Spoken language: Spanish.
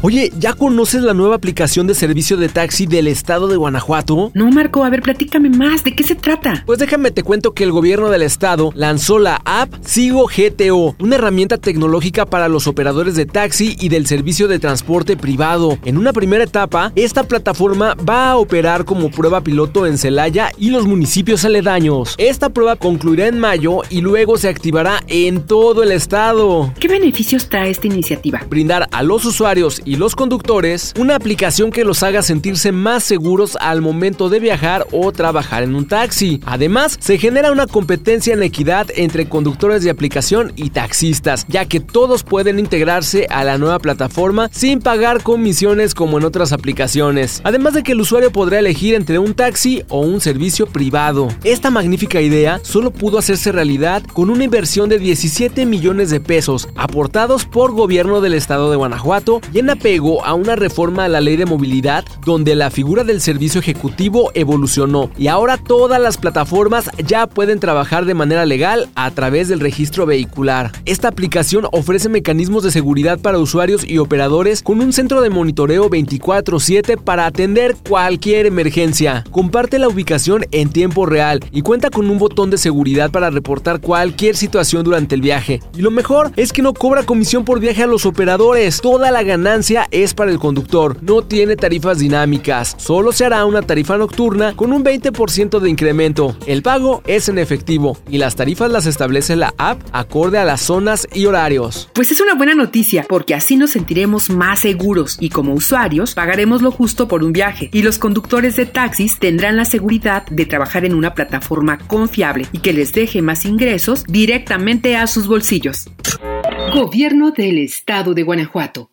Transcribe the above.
Oye, ¿ya conoces la nueva aplicación de servicio de taxi del estado de Guanajuato? No, Marco, a ver, platícame más. ¿De qué se trata? Pues déjame te cuento que el gobierno del estado lanzó la app Sigo GTO, una herramienta tecnológica para los operadores de taxi y del servicio de transporte privado. En una primera etapa, esta plataforma va a operar como prueba piloto en Celaya y los municipios aledaños. Esta prueba concluirá en mayo y luego se activará en todo el estado. ¿Qué beneficios trae esta iniciativa? Brindar a los usuarios y los conductores una aplicación que los haga sentirse más seguros al momento de viajar o trabajar en un taxi. Además, se genera una competencia en equidad entre conductores de aplicación y taxistas, ya que todos pueden integrarse a la nueva plataforma sin pagar comisiones como en otras aplicaciones. Además de que el usuario podrá elegir entre un taxi o un servicio privado. Esta magnífica idea solo pudo hacerse realidad con una inversión de 17 millones de pesos aportados por gobierno del estado de Guanajuato y en apego a una reforma a la ley de movilidad donde la figura del servicio ejecutivo evolucionó y ahora todas las plataformas ya pueden trabajar de manera legal a través del registro vehicular. Esta aplicación ofrece mecanismos de seguridad para usuarios y operadores con un centro de monitoreo 24/7 para atender cualquier emergencia. Comparte la ubicación en tiempo real y cuenta con un botón de seguridad para reportar cualquier situación durante el viaje. Y lo mejor es que no cobra comisión por viaje a los operadores. Toda la ganancia es para el conductor. No tiene tarifas dinámicas. Solo se hará una tarifa nocturna con un 20% de incremento. El pago es en efectivo y las tarifas las establece la app acorde a las zonas y horarios. Pues es una buena noticia porque así nos sentiremos más seguros y como usuarios pagaremos lo justo por un viaje y los conductores de taxis tendrán la seguridad de trabajar en una plataforma confiable y que les deje más ingresos directamente a sus bolsillos. Gobierno del Estado de Guanajuato.